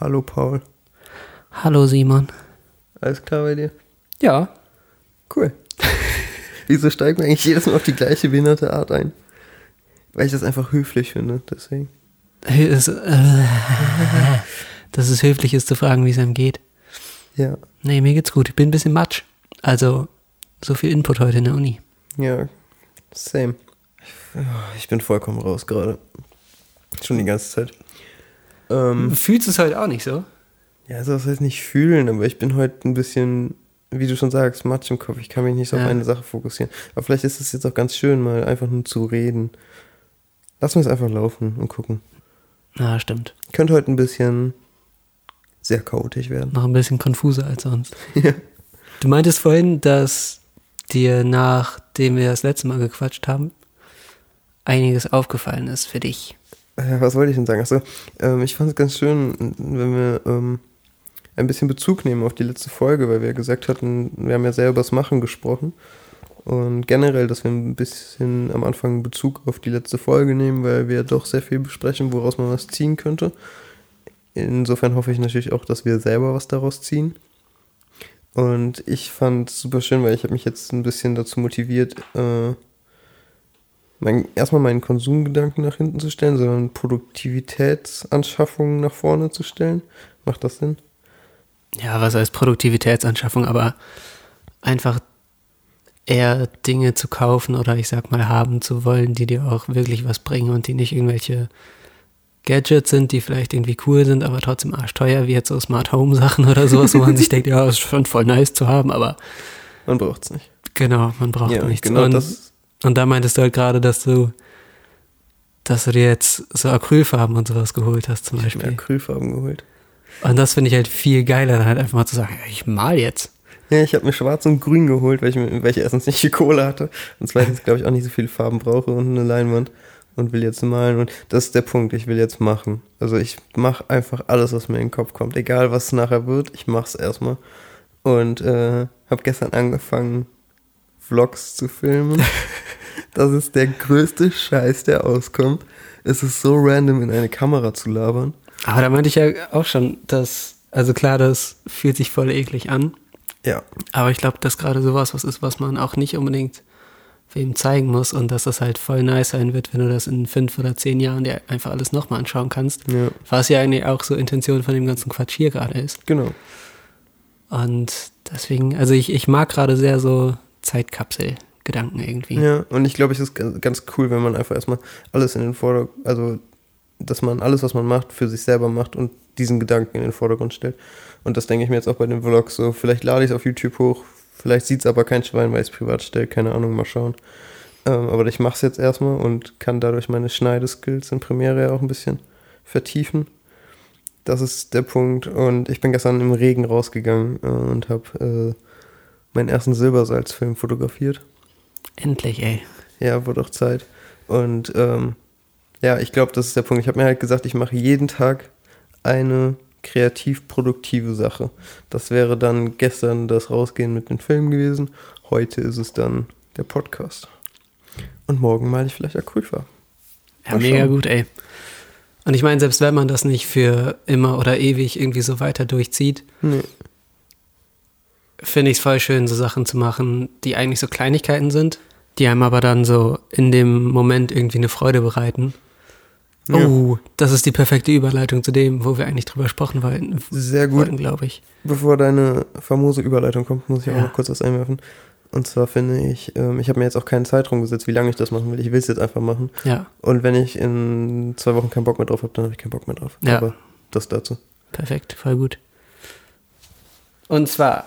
Hallo Paul. Hallo Simon. Alles klar bei dir? Ja. Cool. Wieso steigen wir eigentlich jedes Mal auf die gleiche behinderte Art ein? Weil ich das einfach höflich finde, deswegen. Es, äh, dass es höflich ist zu fragen, wie es einem geht. Ja. Nee, mir geht's gut. Ich bin ein bisschen matsch. Also, so viel Input heute in der Uni. Ja, same. Ich bin vollkommen raus gerade. Schon die ganze Zeit. Ähm, Fühlst du es heute auch nicht so? ja, also das heißt nicht fühlen, aber ich bin heute ein bisschen, wie du schon sagst, Matsch im Kopf. Ich kann mich nicht so auf Ja. eine Sache fokussieren. Aber vielleicht ist es jetzt auch ganz schön, mal einfach nur zu reden. Lass uns einfach laufen und gucken. Na, stimmt. Könnte heute ein bisschen sehr chaotisch werden. Noch ein bisschen konfuser als sonst. Ja. Du meintest vorhin, dass dir, nachdem wir das letzte Mal gequatscht haben, einiges aufgefallen ist für dich. Ja, was wollte ich denn sagen? Achso, ähm, ich fand es ganz schön, wenn wir ähm, ein bisschen Bezug nehmen auf die letzte Folge, weil wir gesagt hatten, wir haben ja sehr über das Machen gesprochen. Und generell, dass wir ein bisschen am Anfang Bezug auf die letzte Folge nehmen, weil wir doch sehr viel besprechen, woraus man was ziehen könnte. Insofern hoffe ich natürlich auch, dass wir selber was daraus ziehen. Und ich fand es super schön, weil ich habe mich jetzt ein bisschen dazu motiviert, äh, mein, erstmal meinen Konsumgedanken nach hinten zu stellen, sondern Produktivitätsanschaffungen nach vorne zu stellen. Macht das Sinn? Ja, was heißt Produktivitätsanschaffung, aber einfach eher Dinge zu kaufen oder ich sag mal haben zu wollen, die dir auch wirklich was bringen und die nicht irgendwelche Gadgets sind, die vielleicht irgendwie cool sind, aber trotzdem arschteuer, wie jetzt so Smart Home Sachen oder sowas, wo man sich denkt, ja, ist schon voll nice zu haben, aber Man braucht es nicht. genau, man braucht Ja, nichts. genau und, das. Und da meintest du halt gerade, dass du dass du dir jetzt so Acrylfarben und sowas geholt hast zum Ich habe mir Beispiel. Acrylfarben geholt. Und das finde ich halt viel geiler, dann halt einfach mal zu sagen, ich mal jetzt. Ja, ich habe mir schwarz und grün geholt, weil ich, mir- weil ich erstens nicht viel Kohle hatte und zweitens, glaube ich, auch nicht so viele Farben brauche und eine Leinwand und will jetzt malen. Und das ist der Punkt, ich will jetzt machen. Also ich mache einfach alles, was mir in den Kopf kommt. Egal, was es nachher wird, ich mache es erstmal. Und äh, habe gestern angefangen, Vlogs zu filmen. Das ist der größte Scheiß, der auskommt. Es ist so random, in eine Kamera zu labern. Aber da meinte ich ja auch schon, dass, also klar, das fühlt sich voll eklig an. Ja, Aber ich glaube, dass gerade sowas was ist, was man auch nicht unbedingt wem zeigen muss und dass das halt voll nice sein wird, wenn du das in fünf oder zehn Jahren dir einfach alles nochmal anschauen kannst. ja, Was ja eigentlich auch so Intention von dem ganzen Quatsch hier gerade ist. genau. Und deswegen, also ich, ich mag gerade sehr so Zeitkapsel-Gedanken irgendwie. Ja, und ich glaube, es ist ganz cool, wenn man einfach erstmal alles in den Vordergrund, also dass man alles, was man macht, für sich selber macht und diesen Gedanken in den Vordergrund stellt. Und das denke ich mir jetzt auch bei den Vlogs so. Vielleicht lade ich es auf YouTube hoch, vielleicht sieht es aber kein Schwein, weil ich es privat stelle, keine Ahnung, mal schauen. Ähm, aber ich mache es jetzt erstmal und kann dadurch meine Schneideskills in Premiere auch ein bisschen vertiefen. Das ist der Punkt. Und ich bin gestern im Regen rausgegangen äh, und habe äh, meinen ersten Silbersalzfilm fotografiert. Endlich, ey. Ja, wurde auch Zeit. Und ähm, ja, ich glaube, das ist der Punkt. Ich habe mir halt gesagt, ich mache jeden Tag eine kreativ produktive Sache. Das wäre dann gestern das Rausgehen mit den Filmen gewesen. Heute ist es dann der Podcast. Und morgen male ich vielleicht Acrylfarben. Ja, Mal mega schauen. gut, ey. Und ich meine, selbst wenn man das nicht für immer oder ewig irgendwie so weiter durchzieht, Nee. Finde ich es voll schön, so Sachen zu machen, die eigentlich so Kleinigkeiten sind, die einem aber dann so in dem Moment irgendwie eine Freude bereiten. Ja. Oh, das ist die perfekte Überleitung zu dem, wo wir eigentlich drüber gesprochen wollten, Sehr gut. glaube ich. Bevor deine famose Überleitung kommt, muss ich auch Ja. noch kurz was einwerfen. Und zwar finde ich, ähm, ich habe mir jetzt auch keinen Zeitraum gesetzt, wie lange ich das machen will. Ich will es jetzt einfach machen. Ja, Und wenn ich in zwei Wochen keinen Bock mehr drauf habe, dann habe ich keinen Bock mehr drauf. Ja. Aber das dazu. perfekt, voll gut. Und zwar,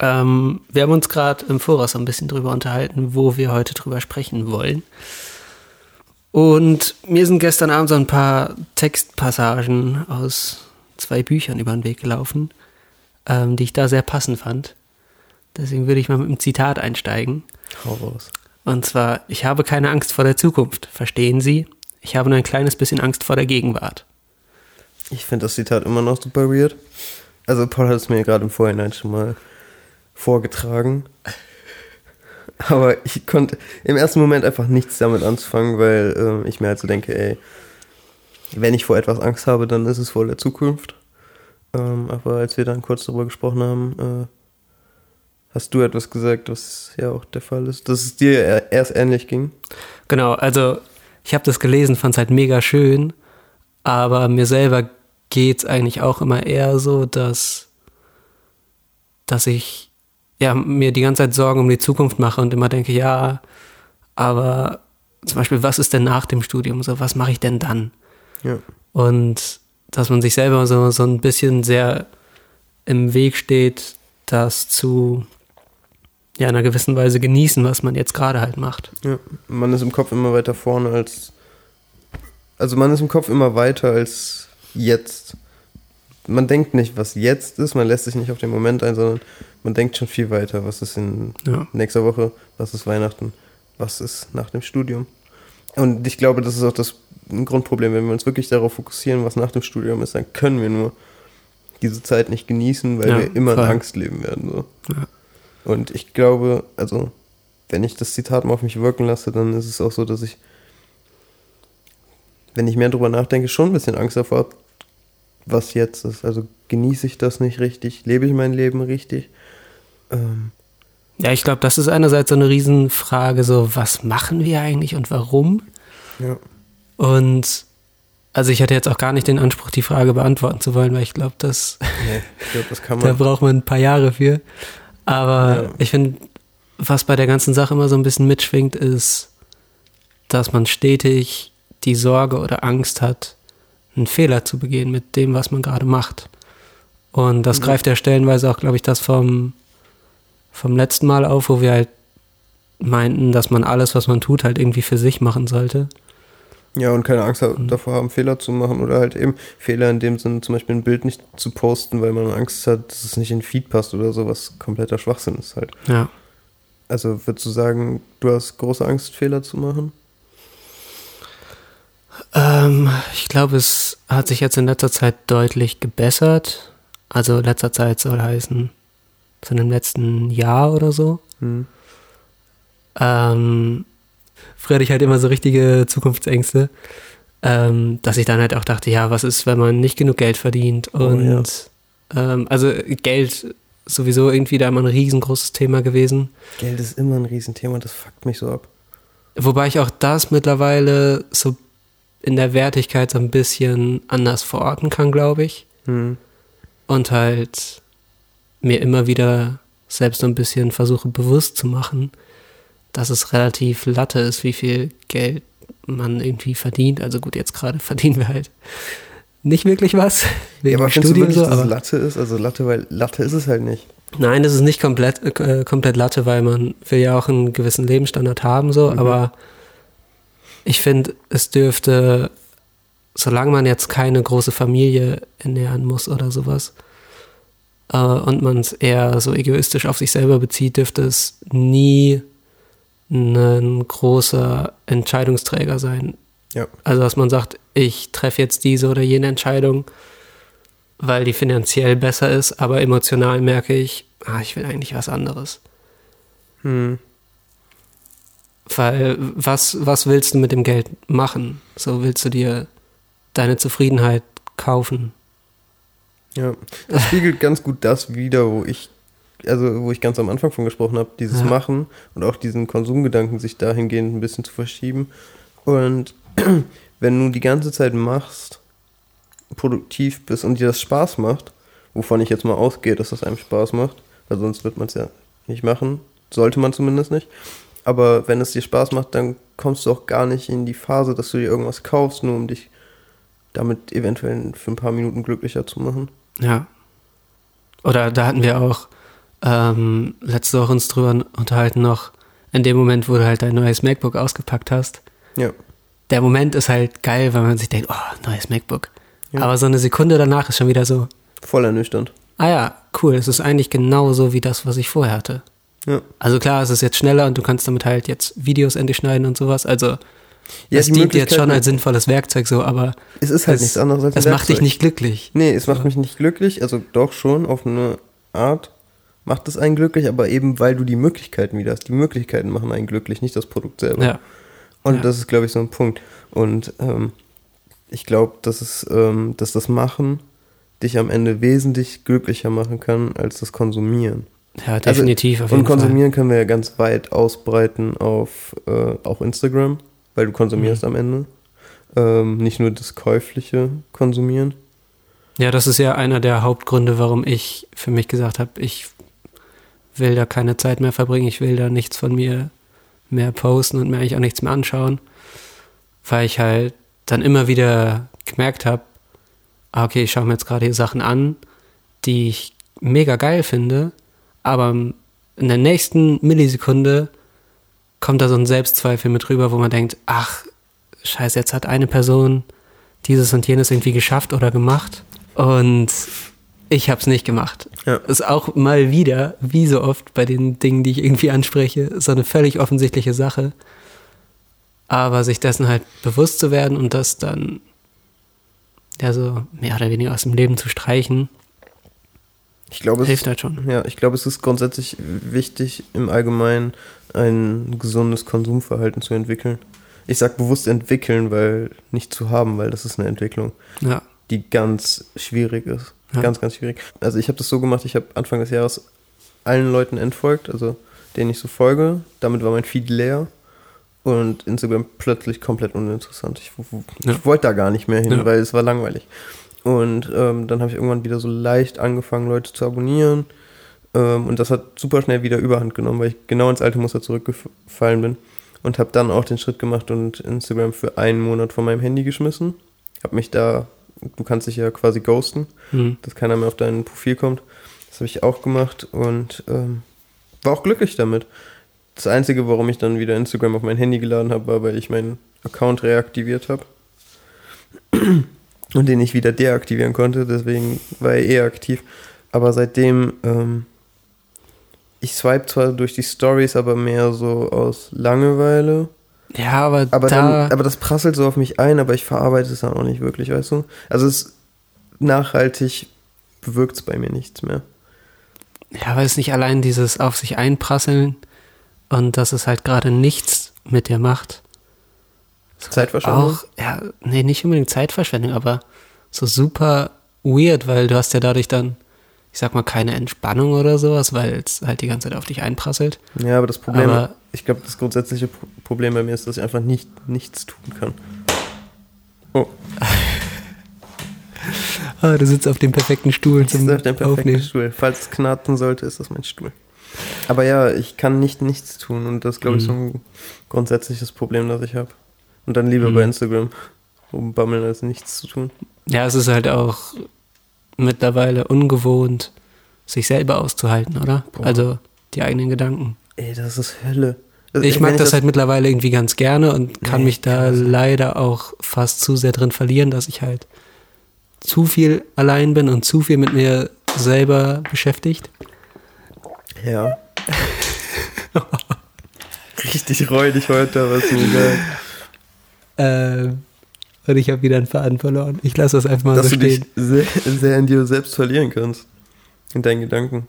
ähm, wir haben uns gerade im Voraus so ein bisschen drüber unterhalten, wo wir heute drüber sprechen wollen. Und mir sind gestern Abend so ein paar Textpassagen aus zwei Büchern über den Weg gelaufen, ähm, die ich da sehr passend fand. Deswegen würde ich mal mit einem Zitat einsteigen. Hau raus. Und zwar, ich habe keine Angst vor der Zukunft. Verstehen Sie? Ich habe nur ein kleines bisschen Angst vor der Gegenwart. Ich finde das Zitat immer noch super weird. Also Paul hat es mir gerade im Vorhinein schon mal vorgetragen. Aber ich konnte im ersten Moment einfach nichts damit anzufangen, weil ähm, ich mir halt so denke, ey, wenn ich vor etwas Angst habe, dann ist es vor der Zukunft. Ähm, aber als wir dann kurz darüber gesprochen haben, äh, hast du etwas gesagt, was ja auch der Fall ist, dass es dir erst ähnlich ging. Genau, also ich habe das gelesen, fand es halt mega schön, aber mir selber geht es eigentlich auch immer eher so, dass, dass ich ja, mir die ganze Zeit Sorgen um die Zukunft mache und immer denke, ja, aber zum Beispiel, was ist denn nach dem Studium? So, was mache ich denn dann? Ja. Und dass man sich selber so, so ein bisschen sehr im Weg steht, das zu ja, in einer gewissen Weise genießen, was man jetzt gerade halt macht. Ja, man ist im Kopf immer weiter vorne als. Also man ist im Kopf immer weiter als jetzt. Man denkt nicht, was jetzt ist, man lässt sich nicht auf den Moment ein, sondern man denkt schon viel weiter. Was ist in ja. nächster Woche? Was ist Weihnachten? Was ist nach dem Studium? Und ich glaube, das ist auch das Grundproblem. Wenn wir uns wirklich darauf fokussieren, was nach dem Studium ist, dann können wir nur diese Zeit nicht genießen, weil ja, wir immer voll. in Angst leben werden. So. Ja. Und ich glaube, also, wenn ich das Zitat mal auf mich wirken lasse, dann ist es auch so, dass ich, wenn ich mehr drüber nachdenke, schon ein bisschen Angst davor habe, was jetzt ist. Also genieße ich das nicht richtig? Lebe ich mein Leben richtig? Ähm, ja, ich glaube, das ist einerseits so eine Riesenfrage, so was machen wir eigentlich und warum? Ja. Und also ich hatte jetzt auch gar nicht den Anspruch, die Frage beantworten zu wollen, weil ich glaube, das, nee, ich glaub, das kann man. da braucht man ein paar Jahre für. Aber ja. ich finde, was bei der ganzen Sache immer so ein bisschen mitschwingt, ist, dass man stetig die Sorge oder Angst hat, einen Fehler zu begehen mit dem, was man gerade macht. Und das mhm. greift ja stellenweise auch, glaube ich, das vom, vom letzten Mal auf, wo wir halt meinten, dass man alles, was man tut, halt irgendwie für sich machen sollte. Ja, und keine Angst mhm. davor haben, Fehler zu machen oder halt eben Fehler in dem Sinne, zum Beispiel ein Bild nicht zu posten, weil man Angst hat, dass es nicht in den Feed passt oder so, was kompletter Schwachsinn ist halt. Ja. Also würdest du sagen, du hast große Angst, Fehler zu machen? Ähm, ich glaube, es hat sich jetzt in letzter Zeit deutlich gebessert. Also letzter Zeit soll heißen, so im letzten Jahr oder so. Hm. Ähm, früher hatte ich halt immer so richtige Zukunftsängste, ähm, dass ich dann halt auch dachte, ja, was ist, wenn man nicht genug Geld verdient? Und oh, ja. ähm, also Geld sowieso irgendwie da immer ein riesengroßes Thema gewesen. Geld ist immer ein Riesenthema, das fuckt mich so ab. Wobei ich auch das mittlerweile so in der Wertigkeit so ein bisschen anders verorten kann, glaube ich. Hm. Und halt mir immer wieder selbst so ein bisschen versuche bewusst zu machen, dass es relativ latte ist, wie viel Geld man irgendwie verdient. Also gut, jetzt gerade verdienen wir halt nicht wirklich was. Wegen ja, aber Studium du wirklich, so, dass es Latte ist? Also Latte, weil Latte ist es halt nicht. Nein, das ist nicht komplett, äh, komplett Latte, weil man will ja auch einen gewissen Lebensstandard haben, so, mhm. aber ich finde, es dürfte, solange man jetzt keine große Familie ernähren muss oder sowas, äh, und man es eher so egoistisch auf sich selber bezieht, dürfte es nie ein großer Entscheidungsträger sein. Ja. Also, dass man sagt, ich treffe jetzt diese oder jene Entscheidung, weil die finanziell besser ist, aber emotional merke ich, ah, ich will eigentlich was anderes. Hm. Weil, was, was willst du mit dem Geld machen? So willst du dir deine Zufriedenheit kaufen. Ja, das spiegelt ganz gut das wider, wo ich also wo ich ganz am Anfang von gesprochen habe, dieses ja. Machen und auch diesen Konsumgedanken sich dahingehend ein bisschen zu verschieben. Und wenn du die ganze Zeit machst, produktiv bist und dir das Spaß macht, wovon ich jetzt mal ausgehe, dass das einem Spaß macht, weil sonst wird man es ja nicht machen, sollte man zumindest nicht. Aber wenn es dir Spaß macht, dann kommst du auch gar nicht in die Phase, dass du dir irgendwas kaufst, nur um dich damit eventuell für ein paar Minuten glücklicher zu machen. Ja. Oder da hatten wir auch ähm, letzte Woche uns drüber unterhalten noch, in dem Moment, wo du halt dein neues MacBook ausgepackt hast. Ja. Der Moment ist halt geil, weil man sich denkt, oh, neues MacBook. Ja. Aber so eine Sekunde danach ist schon wieder so. Voll ernüchternd. Ah ja, cool. Es ist eigentlich genauso wie das, was ich vorher hatte. Ja. Also klar, es ist jetzt schneller und du kannst damit halt jetzt Videos endlich schneiden und sowas. Also ja, es dient jetzt schon als sinnvolles Werkzeug so, aber es ist halt es, nichts anderes als Es macht dich nicht glücklich. Nee, es macht mich nicht glücklich, also doch schon auf eine Art, macht es einen glücklich, aber eben weil du die Möglichkeiten wieder hast. Die Möglichkeiten machen einen glücklich, nicht das Produkt selber. Ja. Und ja. das ist, glaube ich, so ein Punkt. Und ähm, ich glaube, dass, es, ähm, dass das Machen dich am Ende wesentlich glücklicher machen kann als das Konsumieren. Ja, definitiv. Also, und konsumieren Fall. können wir ja ganz weit ausbreiten auf äh, auch Instagram, weil du konsumierst mhm. am Ende. Ähm, nicht nur das käufliche Konsumieren. Ja, das ist ja einer der Hauptgründe, warum ich für mich gesagt habe, ich will da keine Zeit mehr verbringen, ich will da nichts von mir mehr posten und mir eigentlich auch nichts mehr anschauen, weil ich halt dann immer wieder gemerkt habe, ah, okay, ich schaue mir jetzt gerade hier Sachen an, die ich mega geil finde, aber in der nächsten Millisekunde kommt da so ein Selbstzweifel mit rüber, wo man denkt, ach, scheiße, jetzt hat eine Person dieses und jenes irgendwie geschafft oder gemacht und ich habe es nicht gemacht. Ja. Ist auch mal wieder, wie so oft bei den Dingen, die ich irgendwie anspreche, so eine völlig offensichtliche Sache. Aber sich dessen halt bewusst zu werden und das dann ja so mehr oder weniger aus dem Leben zu streichen, ich glaube, hilft halt schon. Ja, ich glaube, es ist grundsätzlich wichtig, im Allgemeinen ein gesundes Konsumverhalten zu entwickeln. Ich sage bewusst entwickeln, weil nicht zu haben, weil das ist eine Entwicklung, ja. die ganz schwierig ist. Ja. Ganz, ganz schwierig. Also ich habe das so gemacht, ich habe Anfang des Jahres allen Leuten entfolgt, also denen ich so folge. Damit war mein Feed leer und Instagram plötzlich komplett uninteressant. Ich, ja. ich wollte da gar nicht mehr hin, weil es war langweilig. Und ähm, dann habe ich irgendwann wieder so leicht angefangen, Leute zu abonnieren. Ähm, und das hat super schnell wieder Überhand genommen, weil ich genau ins alte Muster zurückgefallen bin. Und habe dann auch den Schritt gemacht und Instagram für einen Monat von meinem Handy geschmissen. Habe mich da du kannst dich ja quasi ghosten, mhm. dass keiner mehr auf dein Profil kommt. Das habe ich auch gemacht und ähm, war auch glücklich damit. Das Einzige, warum ich dann wieder Instagram auf mein Handy geladen habe, war, weil ich meinen Account reaktiviert habe. Und den ich wieder deaktivieren konnte, deswegen war er eh aktiv. Aber seitdem, ähm, ich swipe zwar durch die Stories, aber mehr so aus Langeweile. Ja, aber, aber, da dann, aber das prasselt so auf mich ein, aber ich verarbeite es dann auch nicht wirklich, weißt du? Also es nachhaltig bewirkt es bei mir nichts mehr. Ja, weil es nicht allein dieses auf sich einprasseln und dass es halt gerade nichts mit dir macht. Zeitverschwendung? Auch, ja, nee, nicht unbedingt Zeitverschwendung, aber so super weird, weil du hast ja dadurch dann ich sag mal, keine Entspannung oder sowas, weil es halt die ganze Zeit auf dich einprasselt. Ja, aber das Problem, aber, ich glaube, das grundsätzliche Problem bei mir ist, dass ich einfach nicht, nichts tun kann. Oh. ah, du sitzt auf dem perfekten Stuhl zum ich auf dem perfekten Aufnehmen. Stuhl. Falls es knarzen sollte, ist das mein Stuhl. Aber ja, ich kann nicht nichts tun und das glaube ich, so ein grundsätzliches Problem, das ich habe. Und dann lieber mhm. bei Instagram rumbammeln, als nichts zu tun. Ja, es ist halt auch mittlerweile ungewohnt, sich selber auszuhalten, oder? Boah. Also die eigenen Gedanken. Ey, das ist Hölle. Also, ich mag das, das, halt mittlerweile irgendwie ganz gerne und kann nee, mich da leider auch fast zu sehr drin verlieren, dass ich halt zu viel allein bin und zu viel mit mir selber beschäftigt. Ja. Richtig räudig heute, was mir geil. Ähm, und ich habe wieder einen Faden verloren. Ich lasse das einfach mal Dass so stehen. Dass du dich sehr, sehr in dir selbst verlieren kannst. In deinen Gedanken.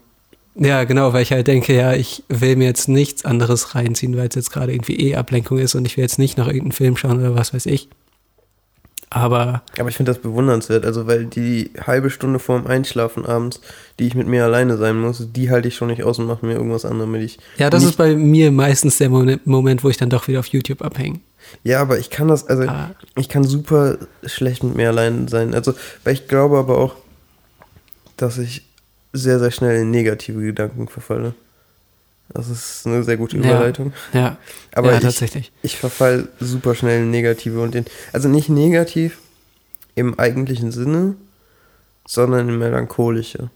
Ja, genau, weil ich halt denke, ja, ich will mir jetzt nichts anderes reinziehen, weil es jetzt gerade irgendwie eh Ablenkung ist und ich will jetzt nicht noch irgendeinen Film schauen oder was weiß ich. Aber. Aber ich finde das bewundernswert, also weil die halbe Stunde vorm Einschlafen abends, die ich mit mir alleine sein muss, die halte ich schon nicht aus und mache mir irgendwas anderes, damit ich. Ja, das ist bei mir meistens der Moment, wo ich dann doch wieder auf YouTube abhänge. Ja, aber ich kann das, also ah. ich kann super schlecht mit mir allein sein. Also, weil ich glaube aber auch, dass ich sehr, sehr schnell in negative Gedanken verfalle. Das ist eine sehr gute Überleitung. Ja, ja. aber ja, ich, tatsächlich. ich verfall super schnell in negative und in, also nicht negativ im eigentlichen Sinne, sondern in melancholische.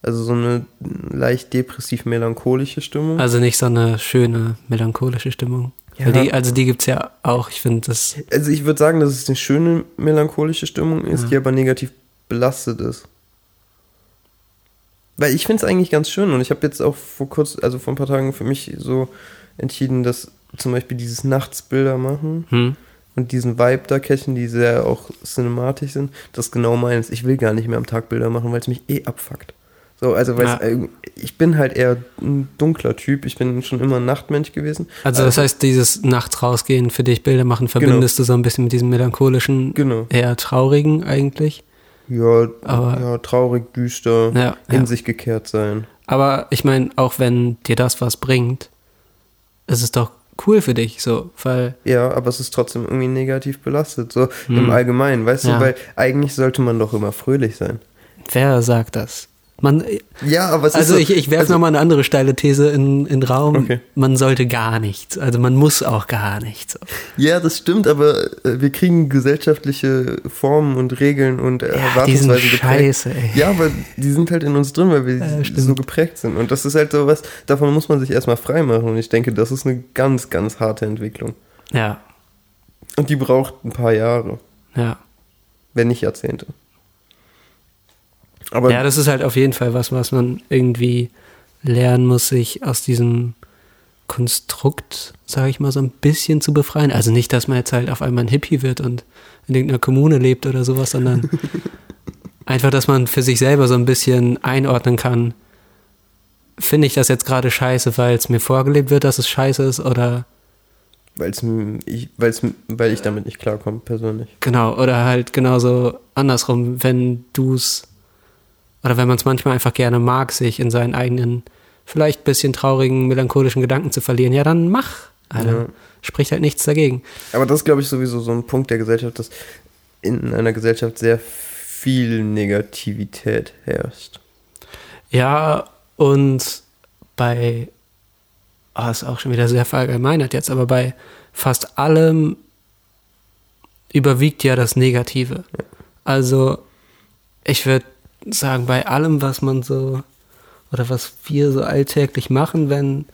Also so eine leicht depressiv-melancholische Stimmung. Also nicht so eine schöne melancholische Stimmung. Ja. Die, also die gibt es ja auch, ich finde das. Also ich würde sagen, dass es eine schöne melancholische Stimmung ist, ja. die aber negativ belastet ist. Weil ich finde es eigentlich ganz schön und ich habe jetzt auch vor kurz, also vor ein paar Tagen für mich so entschieden, dass zum Beispiel dieses Nachtsbilder machen hm. und diesen Vibe da catchen, die sehr auch cinematisch sind, das genau meins. Ich will gar nicht mehr am Tag Bilder machen, weil es mich eh abfuckt. So, also Ja. äh, ich bin halt eher ein dunkler Typ. Ich bin schon immer ein Nachtmensch gewesen. Also das heißt, dieses nachts rausgehen, für dich Bilder machen, verbindest du so ein bisschen mit diesem melancholischen, Genau. eher traurigen eigentlich. Ja, Aber- ja traurig, düster, Ja, in ja. sich gekehrt sein. Aber ich meine, auch wenn dir das was bringt, ist es doch cool für dich, so, weil Ja, aber es ist trotzdem irgendwie negativ belastet, so Hm. im Allgemeinen, weißt Ja. du, weil eigentlich sollte man doch immer fröhlich sein. wer sagt das? Man, Ja, aber es also ist so, ich, ich werfe also, nochmal eine andere steile These in, in den Raum. Okay. Man sollte gar nichts. Also man muss auch gar nichts. Ja, das stimmt, aber äh, wir kriegen gesellschaftliche Formen und Regeln und äh, Ja, Erwartungsweisen geprägt. scheiße, ey. Ja, aber die sind halt in uns drin, weil wir Ja, so geprägt sind. Und das ist halt so was, davon muss man sich erstmal frei machen. Und ich denke, das ist eine ganz, ganz harte Entwicklung. Ja, Und die braucht ein paar Jahre, ja. wenn nicht Jahrzehnte. Aber Ja, das ist halt auf jeden Fall was, was man irgendwie lernen muss, sich aus diesem Konstrukt, sage ich mal, so ein bisschen zu befreien. Also nicht, dass man jetzt halt auf einmal ein Hippie wird und in irgendeiner Kommune lebt oder sowas, sondern einfach, dass man für sich selber so ein bisschen einordnen kann, finde ich das jetzt gerade scheiße, weil es mir vorgelebt wird, dass es scheiße ist oder weil's, ich, weil's, weil ich damit nicht klarkomme, persönlich. Genau, oder halt genauso andersrum, wenn du es, oder wenn man es manchmal einfach gerne mag, sich in seinen eigenen, vielleicht bisschen traurigen, melancholischen Gedanken zu verlieren, ja, dann mach. Alter. Ja. Spricht halt nichts dagegen. Aber das ist, glaube ich, sowieso so ein Punkt der Gesellschaft, dass in einer Gesellschaft sehr viel Negativität herrscht. Ja, und bei, ah, ist auch schon wieder sehr verallgemeinert jetzt, aber bei fast allem überwiegt ja das Negative. Also, ich würde sagen, bei allem, was man so, oder was wir so alltäglich machen, wenn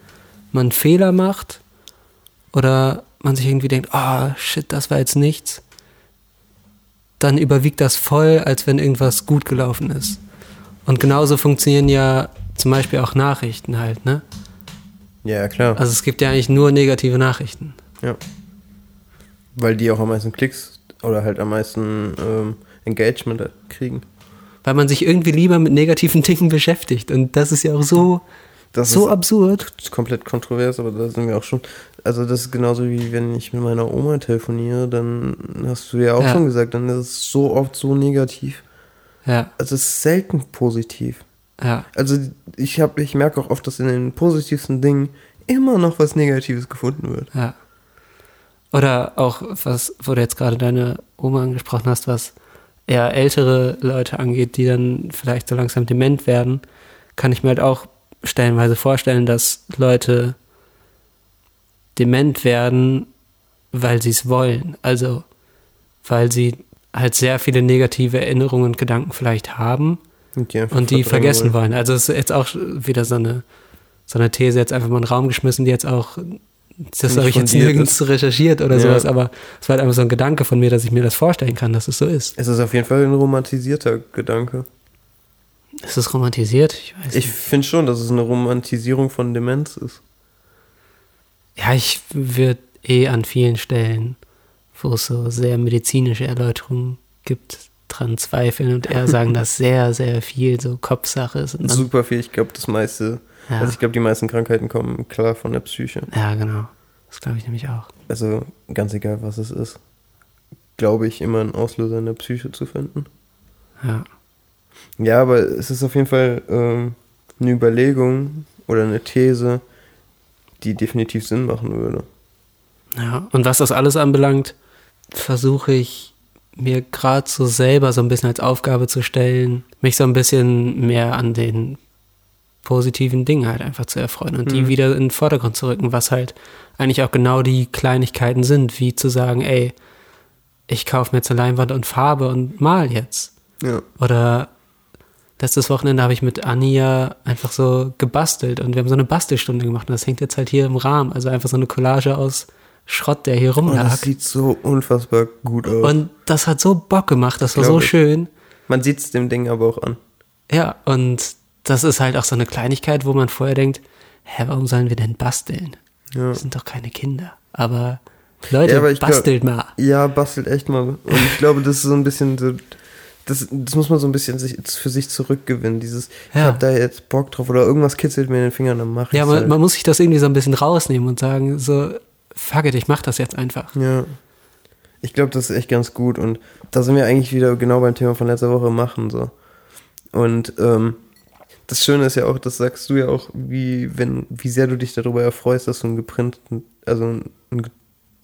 man Fehler macht oder man sich irgendwie denkt, ah, shit, das war jetzt nichts, dann überwiegt das voll, als wenn irgendwas gut gelaufen ist. Und genauso funktionieren ja zum Beispiel auch Nachrichten halt, ne? Ja, klar. Also es gibt ja eigentlich nur negative Nachrichten. Ja. Weil die auch am meisten Klicks oder halt am meisten ähm, Engagement kriegen. Weil man sich irgendwie lieber mit negativen Dingen beschäftigt. Und das ist ja auch so, Das so ist absurd. komplett kontrovers, aber da sind wir auch schon. Also das ist genauso wie wenn ich mit meiner Oma telefoniere, dann hast du ja auch Ja. schon gesagt, dann ist es so oft so negativ. Ja, Also es ist selten positiv. ja. Also ich habe, ich merke auch oft, dass in den positivsten Dingen immer noch was Negatives gefunden wird. Ja. Oder auch, was, wo du jetzt gerade deine Oma angesprochen hast, was eher ältere Leute angeht, die dann vielleicht so langsam dement werden, kann ich mir halt auch stellenweise vorstellen, dass Leute dement werden, weil sie es wollen. Also, weil sie halt sehr viele negative Erinnerungen und Gedanken vielleicht haben Und die, und die vergessen wollen. Also es ist jetzt auch wieder so eine, so eine These jetzt einfach mal in den Raum geschmissen, die jetzt auch, das habe ich jetzt nirgends recherchiert oder Ja. sowas, aber es war halt einfach so ein Gedanke von mir, dass ich mir das vorstellen kann, dass es so ist. Es ist auf jeden Fall ein romantisierter Gedanke. Ist es romantisiert? Ich weiß Ich finde schon, dass es eine Romantisierung von Demenz ist. Ja, ich würde eh an vielen Stellen, wo es so sehr medizinische Erläuterungen gibt, dran zweifeln und eher sagen, dass sehr, sehr viel so Kopfsache ist. Super viel. Ich glaube, das meiste, ja, also ich glaube, die meisten Krankheiten kommen klar von der Psyche. ja, genau. Das glaube ich nämlich auch. Also ganz egal, was es ist, glaube ich, immer einen Auslöser in der Psyche zu finden. Ja. Ja, aber es ist auf jeden Fall ähm, eine Überlegung oder eine These, die definitiv Sinn machen würde. Ja, und was das alles anbelangt, versuche ich mir gerade so selber so ein bisschen als Aufgabe zu stellen, mich so ein bisschen mehr an den positiven Dingen halt einfach zu erfreuen und die Mhm. wieder in den Vordergrund zu rücken, was halt eigentlich auch genau die Kleinigkeiten sind, wie zu sagen, ey, ich kaufe mir jetzt eine Leinwand und Farbe und mal jetzt. Ja. Oder letztes Wochenende habe ich mit Anja einfach so gebastelt und wir haben so eine Bastelstunde gemacht und das hängt jetzt halt hier im Rahmen. Also einfach so eine Collage aus Schrott, der hier rumlag. Oh, das sieht so unfassbar gut aus. Und das hat so Bock gemacht, das war Glaub so ich. schön. Man sieht es dem Ding aber auch an. Ja, und das ist halt auch so eine Kleinigkeit, wo man vorher denkt, hä, warum sollen wir denn basteln? Ja. Wir sind doch keine Kinder. Aber Leute, Ja, aber ich glaub- bastelt mal. Ja, bastelt echt mal. Und ich glaube, das ist so ein bisschen so das, das muss man so ein bisschen sich, für sich zurückgewinnen. Dieses, ich Ja. habe da jetzt Bock drauf oder irgendwas kitzelt mir in den Fingern, dann mach Ja, ich's man, halt. man muss sich das irgendwie so ein bisschen rausnehmen und sagen, so, fuck it, ich mach das jetzt einfach. Ja. Ich glaube, das ist echt ganz gut. Und da sind wir eigentlich wieder genau beim Thema von letzter Woche machen. So. Und ähm, das Schöne ist ja auch, das sagst du ja auch, wie, wenn, wie sehr du dich darüber erfreust, dass du ein geprinteten, also ein,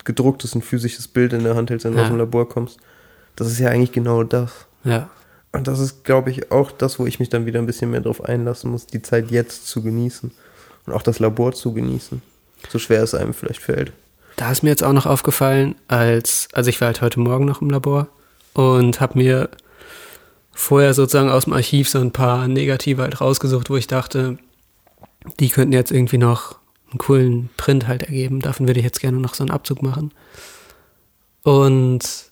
gedrucktes, ein physisches Bild in der Hand hältst, wenn du Ja. aus dem Labor kommst. Das ist ja eigentlich genau das. Ja. Und das ist, glaube ich, auch das, wo ich mich dann wieder ein bisschen mehr drauf einlassen muss, die Zeit jetzt zu genießen. Und auch das Labor zu genießen. So schwer es einem vielleicht fällt. Da ist mir jetzt auch noch aufgefallen, als, also ich war halt heute Morgen noch im Labor und habe mir vorher sozusagen aus dem Archiv so ein paar Negative halt rausgesucht, wo ich dachte, die könnten jetzt irgendwie noch einen coolen Print halt ergeben. Davon würde ich jetzt gerne noch so einen Abzug machen. Und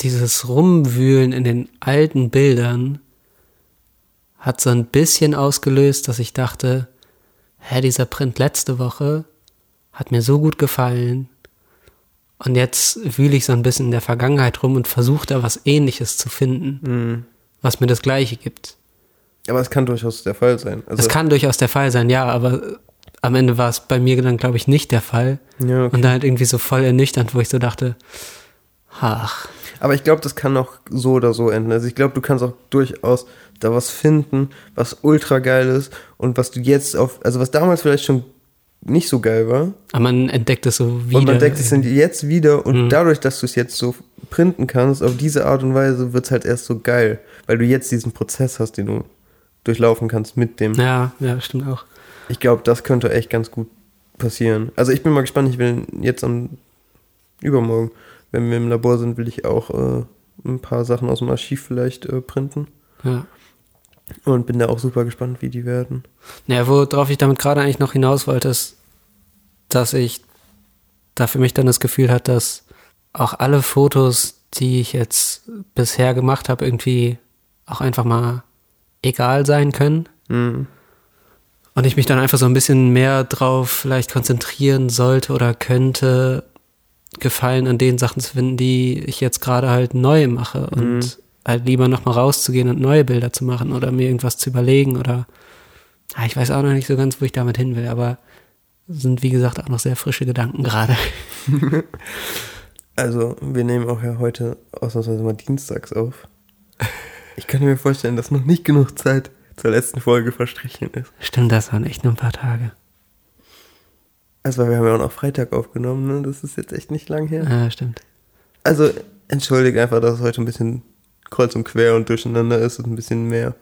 dieses Rumwühlen in den alten Bildern hat so ein bisschen ausgelöst, dass ich dachte, hä, dieser Print letzte Woche hat mir so gut gefallen. Und jetzt wühle ich so ein bisschen in der Vergangenheit rum und versuche da was ähnliches zu finden, Mhm. was mir das gleiche gibt. Aber es kann durchaus der Fall sein. Also, Das kann durchaus der Fall sein, ja, aber am Ende war es bei mir dann, glaube ich, nicht der Fall. ja, okay. Und dann halt irgendwie so voll ernüchternd, wo ich so dachte, ach, Aber ich glaube, das kann auch so oder so enden. Also ich glaube, du kannst auch durchaus da was finden, was ultra geil ist und was du jetzt auf, also was damals vielleicht schon nicht so geil war. aber man entdeckt es so wieder. und man entdeckt es jetzt wieder und Mhm. dadurch, dass du es jetzt so printen kannst, auf diese Art und Weise wird es halt erst so geil, weil du jetzt diesen Prozess hast, den du durchlaufen kannst mit dem. Ja, ja, stimmt auch. Ich glaube, das könnte echt ganz gut passieren. Also ich bin mal gespannt, ich will jetzt am übermorgen, wenn wir im Labor sind, will ich auch äh, ein paar Sachen aus dem Archiv vielleicht äh, printen. Ja. Und bin da auch super gespannt, wie die werden. Naja, worauf ich damit gerade eigentlich noch hinaus wollte, ist, dass ich da für mich dann das Gefühl hat, dass auch alle Fotos, die ich jetzt bisher gemacht habe, irgendwie auch einfach mal egal sein können. Mhm. Und ich mich dann einfach so ein bisschen mehr drauf vielleicht konzentrieren sollte oder könnte, Gefallen an den Sachen zu finden, die ich jetzt gerade halt neu mache und Mhm. Halt lieber nochmal rauszugehen und neue Bilder zu machen oder mir irgendwas zu überlegen oder Ah, ich weiß auch noch nicht so ganz, wo ich damit hin will, aber sind wie gesagt auch noch sehr frische Gedanken gerade. Also, wir nehmen auch ja heute ausnahmsweise mal dienstags auf. Ich könnte mir vorstellen, dass noch nicht genug Zeit zur letzten Folge verstrichen ist. Stimmt, das waren echt nur ein paar Tage. Also, weil wir haben ja auch noch Freitag aufgenommen, ne? Das ist jetzt echt nicht lang her. Ja, stimmt. Also, entschuldige einfach, dass es heute ein bisschen kreuz und quer und durcheinander ist und ein bisschen mehr.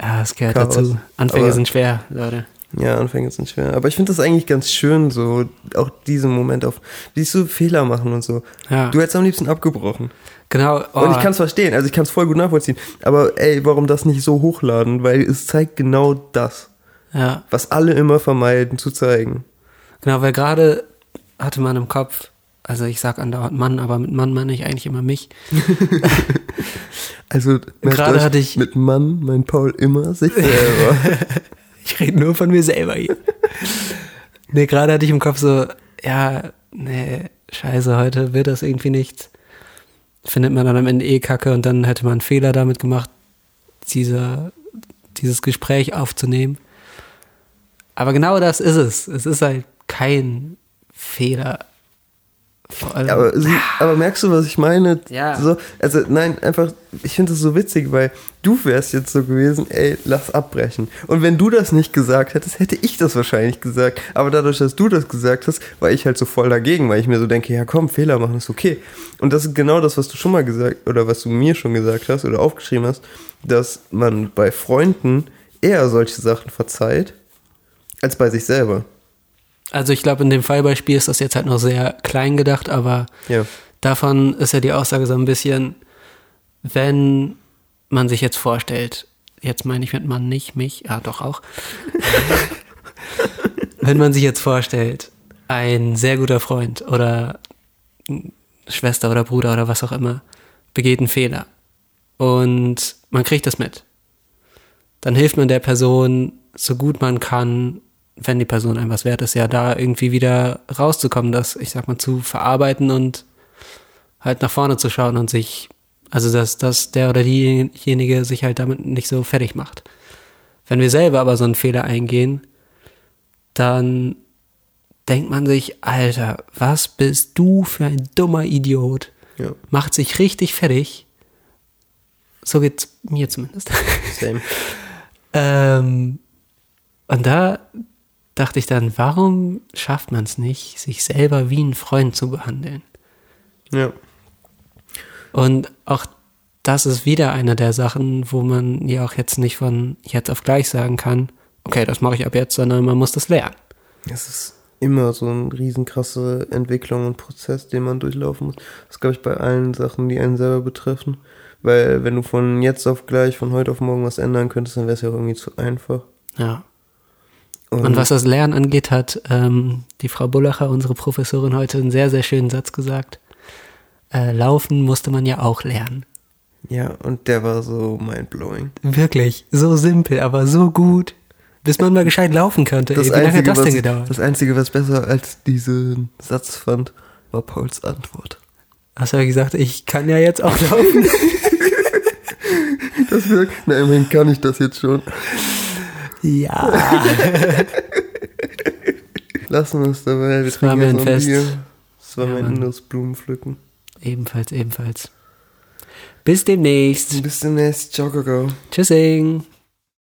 Ja, es gehört Chaos. dazu. Anfänge Aber- sind schwer, Leute. Ja, Anfänge sind schwer. Aber ich finde das eigentlich ganz schön, so auch diesen Moment auf, wie so Fehler machen und so. Ja, Du hättest am liebsten abgebrochen. genau. Oh, Und ich kann es verstehen, also ich kann es voll gut nachvollziehen. Aber ey, warum das nicht so hochladen? Weil es zeigt genau das, ja, was alle immer vermeiden zu zeigen. genau, weil gerade hatte man im Kopf, also ich sag andauernd Mann, aber mit Mann meine ich eigentlich immer mich. Also Gerade hatte ich- mit Mann, mein Paul immer sich selber. Ich rede nur von mir selber hier. nee, gerade hatte ich im Kopf so, ja, nee, scheiße, heute wird das irgendwie nichts. Findet man dann am Ende eh Kacke und dann hätte man einen Fehler damit gemacht, dieser, dieses Gespräch aufzunehmen. Aber genau das ist es. Es ist halt kein Fehler. Vor allem, aber, aber merkst du, was ich meine? Ja. So, also nein, einfach, ich finde das so witzig, weil du wärst jetzt so gewesen, ey, lass abbrechen. Und wenn du das nicht gesagt hättest, hätte ich das wahrscheinlich gesagt. Aber dadurch, dass du das gesagt hast, war ich halt so voll dagegen, weil ich mir so denke, ja komm, Fehler machen ist okay. Und das ist genau das, was du schon mal gesagt, oder was du mir schon gesagt hast oder aufgeschrieben hast, dass man bei Freunden eher solche Sachen verzeiht, als bei sich selber. Also ich glaube, in dem Fallbeispiel ist das jetzt halt noch sehr klein gedacht, aber Ja. davon ist ja die Aussage so ein bisschen, wenn man sich jetzt vorstellt, jetzt meine ich mit Mann nicht mich, ja doch auch, wenn man sich jetzt vorstellt, ein sehr guter Freund oder Schwester oder Bruder oder was auch immer begeht einen Fehler und man kriegt das mit, dann hilft man der Person so gut man kann, wenn die Person einem was wert ist, ja da irgendwie wieder rauszukommen, das, ich sag mal, zu verarbeiten und halt nach vorne zu schauen und sich Also, dass, dass der oder diejenige sich halt damit nicht so fertig macht. Wenn wir selber aber so einen Fehler eingehen, dann denkt man sich, Alter, was bist du für ein dummer Idiot? Ja. Macht sich richtig fertig. So geht's mir zumindest. Same. ähm, und da dachte ich dann, warum schafft man es nicht, sich selber wie ein Freund zu behandeln? Ja. Und auch das ist wieder eine der Sachen, wo man ja auch jetzt nicht von jetzt auf gleich sagen kann, okay, das mache ich ab jetzt, sondern man muss das lernen. Es ist immer so eine riesenkrasse Entwicklung und Prozess, den man durchlaufen muss. Das glaube ich bei allen Sachen, die einen selber betreffen. Weil wenn du von jetzt auf gleich, von heute auf morgen was ändern könntest, dann wäre es ja auch irgendwie zu einfach. Ja. Und, was das Lernen angeht, hat ähm, die Frau Bullacher, unsere Professorin, heute einen sehr, sehr schönen Satz gesagt. Äh, laufen musste man ja auch lernen. Ja, und der war so mindblowing. Wirklich, so simpel, aber so gut. Bis man mal gescheit laufen könnte. Das Ey, wie lange Einzige, hat das was, denn gedauert? das Einzige, was besser als diesen Satz fand, war Pauls Antwort. Hast du ja gesagt, ich kann ja jetzt auch laufen. Das wirkt, na immerhin kann ich das jetzt schon. Ja. Lassen wir es dabei. Wir Das war mir ein Fest. Bier. Das war Ja, mein inneres Blumenpflücken. ebenfalls, ebenfalls. Bis demnächst. Bis demnächst. Ciao, Kakao. Tschüssing.